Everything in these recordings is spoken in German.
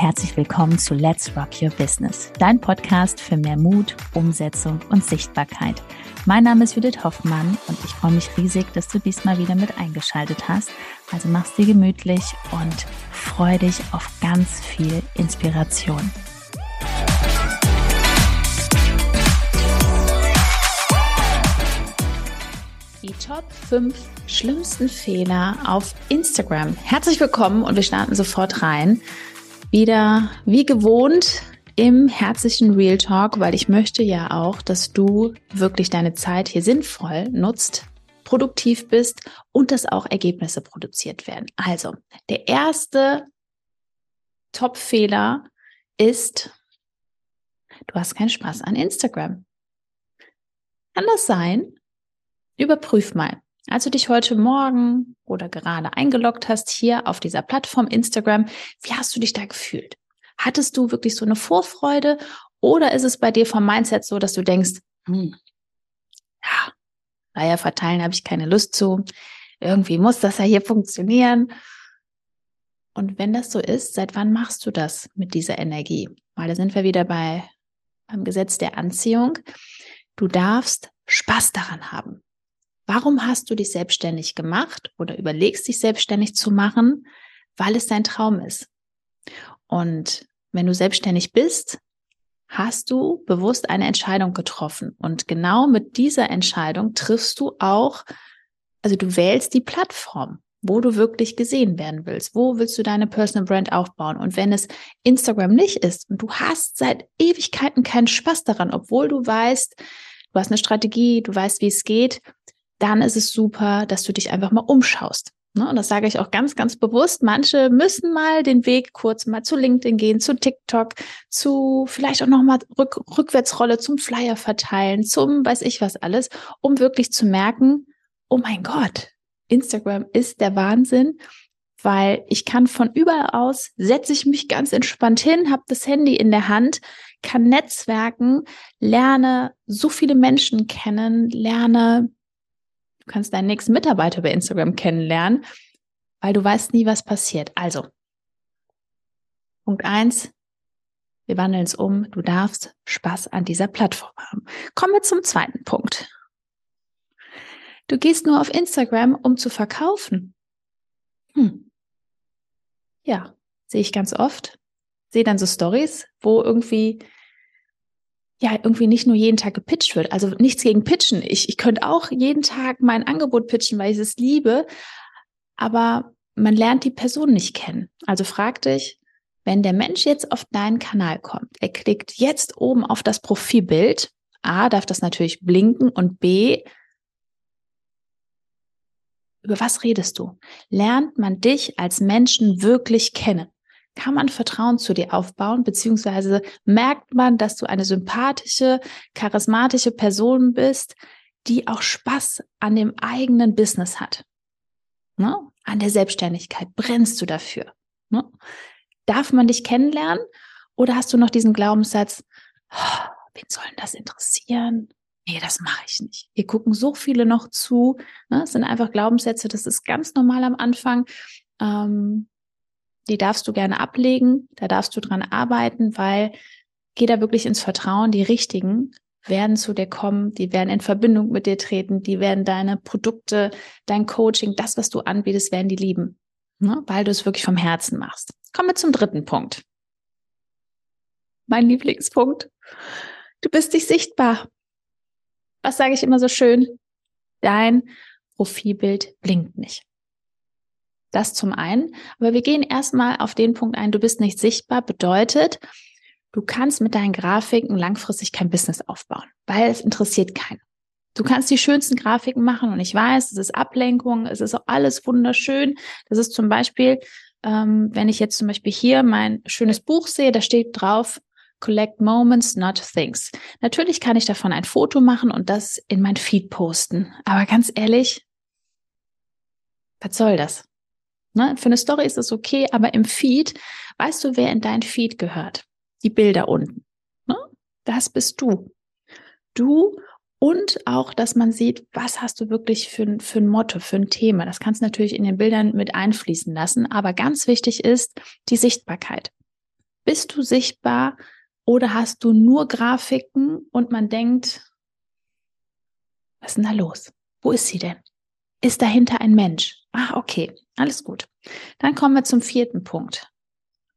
herzlich willkommen zu Let's Rock Your Business, dein Podcast für mehr Mut, Umsetzung und Sichtbarkeit. Mein Name ist Judith Hoffmann und ich freue mich riesig, dass du diesmal wieder mit eingeschaltet hast. Also mach's dir gemütlich und freu dich auf ganz viel Inspiration. Die Top 5 schlimmsten Fehler auf Instagram. Herzlich willkommen und wir starten sofort rein wieder wie gewohnt im herzlichen Real Talk, weil ich möchte ja auch, dass du wirklich deine Zeit hier sinnvoll nutzt, produktiv bist und dass auch Ergebnisse produziert werden. Also, der erste Top-Fehler ist, du hast keinen Spaß an Instagram. Kann das sein? Überprüf mal. Als du dich heute Morgen oder gerade eingeloggt hast hier auf dieser Plattform Instagram, wie hast du dich da gefühlt? Hattest du wirklich so eine Vorfreude oder ist es bei dir vom Mindset so, dass du denkst, hm, ja, Flyer verteilen habe ich keine Lust zu. Irgendwie muss das ja hier funktionieren. Und wenn das so ist, seit wann machst du das mit dieser Energie? Weil da sind wir wieder bei beim Gesetz der Anziehung. Du darfst Spaß daran haben. Warum hast du dich selbstständig gemacht oder überlegst dich selbstständig zu machen? Weil es dein Traum ist. Und wenn du selbstständig bist, hast du bewusst eine Entscheidung getroffen. Und genau mit dieser Entscheidung triffst du auch, also du wählst die Plattform, wo du wirklich gesehen werden willst. Wo willst du deine Personal Brand aufbauen? Und wenn es Instagram nicht ist und du hast seit Ewigkeiten keinen Spaß daran, obwohl du weißt, du hast eine Strategie, du weißt, wie es geht, dann ist es super, dass du dich einfach mal umschaust. Ne? Und das sage ich auch ganz, ganz bewusst. Manche müssen mal den Weg kurz mal zu LinkedIn gehen, zu TikTok, zu vielleicht auch nochmal Rück Rückwärtsrolle zum Flyer verteilen, zum weiß ich was alles, um wirklich zu merken, oh mein Gott, Instagram ist der Wahnsinn, weil ich kann von überall aus, setze ich mich ganz entspannt hin, habe das Handy in der Hand, kann netzwerken, lerne so viele Menschen kennen, lerne Du kannst deinen nächsten Mitarbeiter bei Instagram kennenlernen, weil du weißt nie, was passiert. Also, Punkt eins, wir wandeln es um. Du darfst Spaß an dieser Plattform haben. Kommen wir zum zweiten Punkt. Du gehst nur auf Instagram, um zu verkaufen. Hm. Ja, sehe ich ganz oft. Sehe dann so Stories, wo irgendwie ja irgendwie nicht nur jeden Tag gepitcht wird. Also nichts gegen Pitchen. Ich, ich könnte auch jeden Tag mein Angebot pitchen, weil ich es liebe. Aber man lernt die Person nicht kennen. Also frag dich, wenn der Mensch jetzt auf deinen Kanal kommt, er klickt jetzt oben auf das Profilbild. A, darf das natürlich blinken und B, über was redest du? Lernt man dich als Menschen wirklich kennen? Kann man Vertrauen zu dir aufbauen, beziehungsweise merkt man, dass du eine sympathische, charismatische Person bist, die auch Spaß an dem eigenen Business hat. Ne? An der Selbstständigkeit. Brennst du dafür? Ne? Darf man dich kennenlernen? Oder hast du noch diesen Glaubenssatz, oh, wen soll das interessieren? Nee, das mache ich nicht. Hier gucken so viele noch zu. Ne? Das sind einfach Glaubenssätze, das ist ganz normal am Anfang. Ähm, die darfst du gerne ablegen, da darfst du dran arbeiten, weil geh da wirklich ins Vertrauen, die richtigen werden zu dir kommen, die werden in Verbindung mit dir treten, die werden deine Produkte, dein Coaching, das, was du anbietest, werden die lieben, ne? weil du es wirklich vom Herzen machst. Kommen wir zum dritten Punkt. Mein Lieblingspunkt. Du bist dich sichtbar. Was sage ich immer so schön? Dein Profilbild blinkt nicht. Das zum einen. Aber wir gehen erstmal auf den Punkt ein, du bist nicht sichtbar, bedeutet, du kannst mit deinen Grafiken langfristig kein Business aufbauen, weil es interessiert keinen. Du kannst die schönsten Grafiken machen und ich weiß, es ist Ablenkung, es ist auch alles wunderschön. Das ist zum Beispiel, ähm, wenn ich jetzt zum Beispiel hier mein schönes Buch sehe, da steht drauf, Collect Moments, not Things. Natürlich kann ich davon ein Foto machen und das in mein Feed posten. Aber ganz ehrlich, was soll das? Ne? Für eine Story ist das okay, aber im Feed weißt du, wer in dein Feed gehört. Die Bilder unten. Ne? Das bist du. Du und auch, dass man sieht, was hast du wirklich für, für ein Motto, für ein Thema. Das kannst du natürlich in den Bildern mit einfließen lassen. Aber ganz wichtig ist die Sichtbarkeit. Bist du sichtbar oder hast du nur Grafiken und man denkt, was ist denn da los? Wo ist sie denn? Ist dahinter ein Mensch? Ah, okay, alles gut. Dann kommen wir zum vierten Punkt.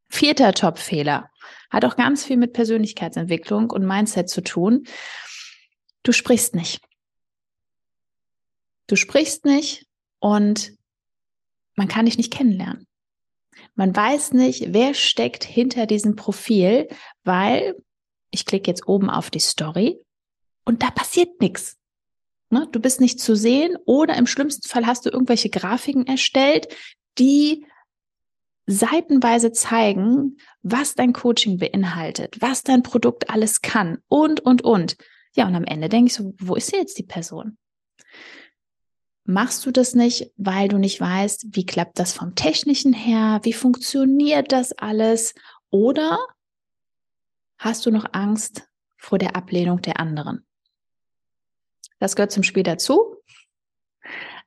Vierter Top-Fehler. Hat auch ganz viel mit Persönlichkeitsentwicklung und Mindset zu tun. Du sprichst nicht. Du sprichst nicht und man kann dich nicht kennenlernen. Man weiß nicht, wer steckt hinter diesem Profil, weil ich klicke jetzt oben auf die Story und da passiert nichts. Ne? Du bist nicht zu sehen oder im schlimmsten Fall hast du irgendwelche Grafiken erstellt, die seitenweise zeigen, was dein Coaching beinhaltet, was dein Produkt alles kann und, und, und. Ja, und am Ende denke ich so, wo ist jetzt die Person? Machst du das nicht, weil du nicht weißt, wie klappt das vom technischen her, wie funktioniert das alles? Oder hast du noch Angst vor der Ablehnung der anderen? Das gehört zum Spiel dazu,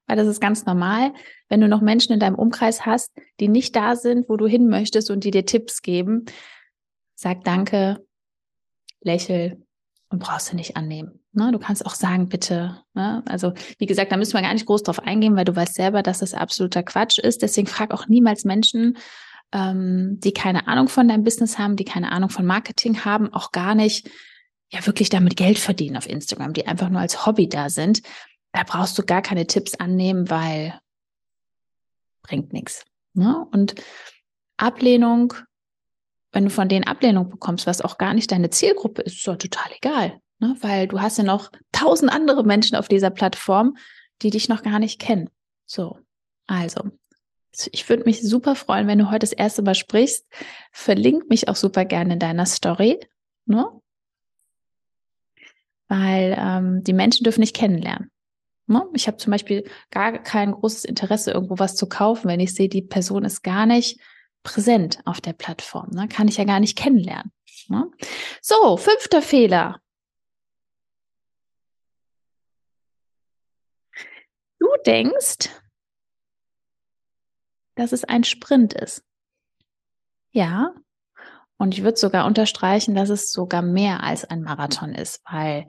weil das ist ganz normal, wenn du noch Menschen in deinem Umkreis hast, die nicht da sind, wo du hin möchtest und die dir Tipps geben. Sag Danke, lächel und brauchst du nicht annehmen. Ne, du kannst auch sagen, bitte. Ne? Also, wie gesagt, da müssen wir gar nicht groß drauf eingehen, weil du weißt selber, dass das absoluter Quatsch ist. Deswegen frag auch niemals Menschen, ähm, die keine Ahnung von deinem Business haben, die keine Ahnung von Marketing haben, auch gar nicht, ja, wirklich damit Geld verdienen auf Instagram, die einfach nur als Hobby da sind. Da brauchst du gar keine Tipps annehmen, weil bringt nichts. Ne? Und Ablehnung, wenn du von denen Ablehnung bekommst, was auch gar nicht deine Zielgruppe ist, ist doch total egal. Ne? Weil du hast ja noch tausend andere Menschen auf dieser Plattform, die dich noch gar nicht kennen. So, also, ich würde mich super freuen, wenn du heute das erste Mal sprichst. Verlink mich auch super gerne in deiner Story. Ne? Weil ähm, die Menschen dürfen dich kennenlernen. Ne? Ich habe zum Beispiel gar kein großes Interesse, irgendwo was zu kaufen, wenn ich sehe, die Person ist gar nicht präsent auf der Plattform. Ne? Kann ich ja gar nicht kennenlernen. Ne? So, fünfter Fehler. Du denkst, dass es ein Sprint ist. Ja, und ich würde sogar unterstreichen, dass es sogar mehr als ein Marathon ist, weil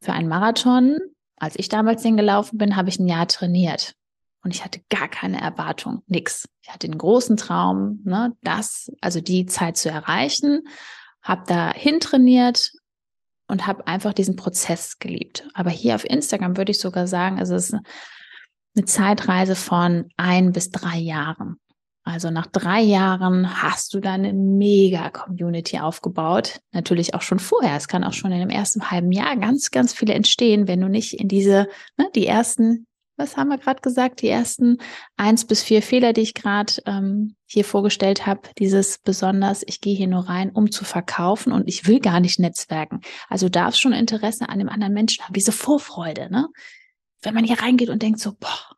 für einen Marathon als ich damals den gelaufen bin, habe ich ein Jahr trainiert. Und ich hatte gar keine Erwartung, nix. Ich hatte den großen Traum, ne, das, also die Zeit zu erreichen, habe dahin trainiert und habe einfach diesen Prozess geliebt. Aber hier auf Instagram würde ich sogar sagen, es ist eine Zeitreise von ein bis drei Jahren. Also nach drei Jahren hast du dann eine mega Community aufgebaut. Natürlich auch schon vorher. Es kann auch schon in dem ersten halben Jahr ganz, ganz viele entstehen, wenn du nicht in diese, ne, die ersten, was haben wir gerade gesagt, die ersten eins bis vier Fehler, die ich gerade ähm, hier vorgestellt habe, dieses besonders, ich gehe hier nur rein, um zu verkaufen und ich will gar nicht netzwerken. Also darfst schon Interesse an dem anderen Menschen haben, diese Vorfreude, ne? Wenn man hier reingeht und denkt so, boah,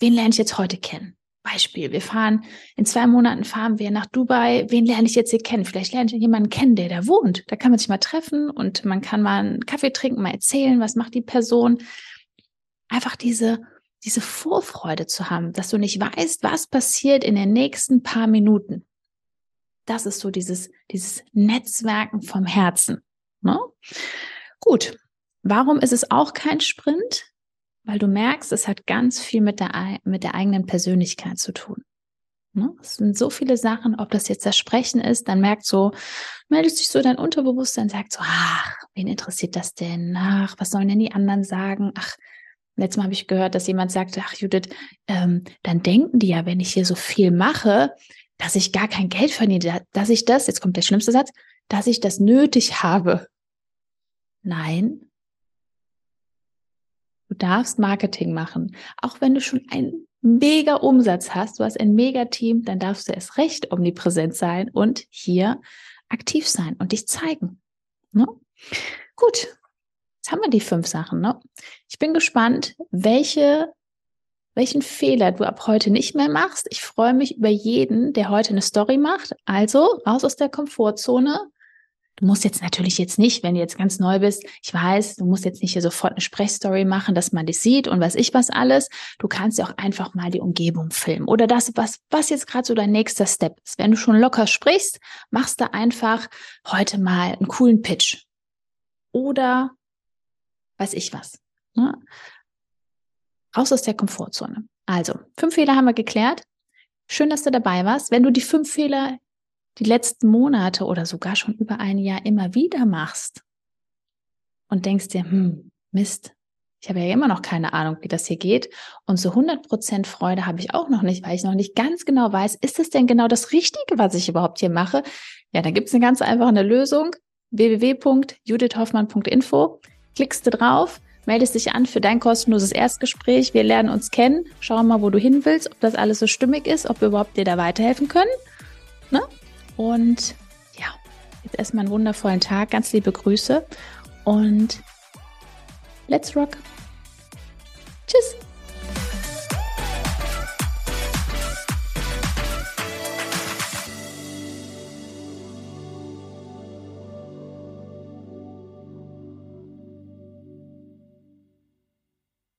wen lerne ich jetzt heute kennen? Beispiel, wir fahren, in zwei Monaten fahren wir nach Dubai. Wen lerne ich jetzt hier kennen? Vielleicht lerne ich jemanden kennen, der da wohnt. Da kann man sich mal treffen und man kann mal einen Kaffee trinken, mal erzählen, was macht die Person. Einfach diese, diese Vorfreude zu haben, dass du nicht weißt, was passiert in den nächsten paar Minuten. Das ist so dieses, dieses Netzwerken vom Herzen. Ne? Gut. Warum ist es auch kein Sprint? Weil du merkst, es hat ganz viel mit der, mit der eigenen Persönlichkeit zu tun. Ne? Es sind so viele Sachen, ob das jetzt das Sprechen ist, dann merkt so, meldet sich so dein Unterbewusstsein, sagt so, ach, wen interessiert das denn? Ach, was sollen denn die anderen sagen? Ach, letztes Mal habe ich gehört, dass jemand sagte, ach Judith, ähm, dann denken die ja, wenn ich hier so viel mache, dass ich gar kein Geld verdiene, dass ich das, jetzt kommt der schlimmste Satz, dass ich das nötig habe. Nein, darfst Marketing machen. Auch wenn du schon einen mega Umsatz hast, du hast ein mega Team, dann darfst du erst recht omnipräsent sein und hier aktiv sein und dich zeigen. Ne? Gut, jetzt haben wir die fünf Sachen. Ne? Ich bin gespannt, welche, welchen Fehler du ab heute nicht mehr machst. Ich freue mich über jeden, der heute eine Story macht. Also raus aus der Komfortzone, Du musst jetzt natürlich jetzt nicht, wenn du jetzt ganz neu bist, ich weiß, du musst jetzt nicht hier sofort eine Sprechstory machen, dass man dich sieht und was ich was alles. Du kannst ja auch einfach mal die Umgebung filmen oder das, was, was jetzt gerade so dein nächster Step ist. Wenn du schon locker sprichst, machst du einfach heute mal einen coolen Pitch. Oder weiß ich was. Ne? Raus aus der Komfortzone. Also, fünf Fehler haben wir geklärt. Schön, dass du dabei warst. Wenn du die fünf Fehler die letzten Monate oder sogar schon über ein Jahr immer wieder machst und denkst dir, hm, Mist, ich habe ja immer noch keine Ahnung, wie das hier geht. Und so 100% Freude habe ich auch noch nicht, weil ich noch nicht ganz genau weiß, ist es denn genau das Richtige, was ich überhaupt hier mache? Ja, da gibt es eine ganz einfache Lösung. www.judithhoffmann.info. Klickst du drauf, meldest dich an für dein kostenloses Erstgespräch. Wir lernen uns kennen, schauen mal, wo du hin willst, ob das alles so stimmig ist, ob wir überhaupt dir da weiterhelfen können. Ne? Und ja, jetzt erstmal einen wundervollen Tag, ganz liebe Grüße und let's rock.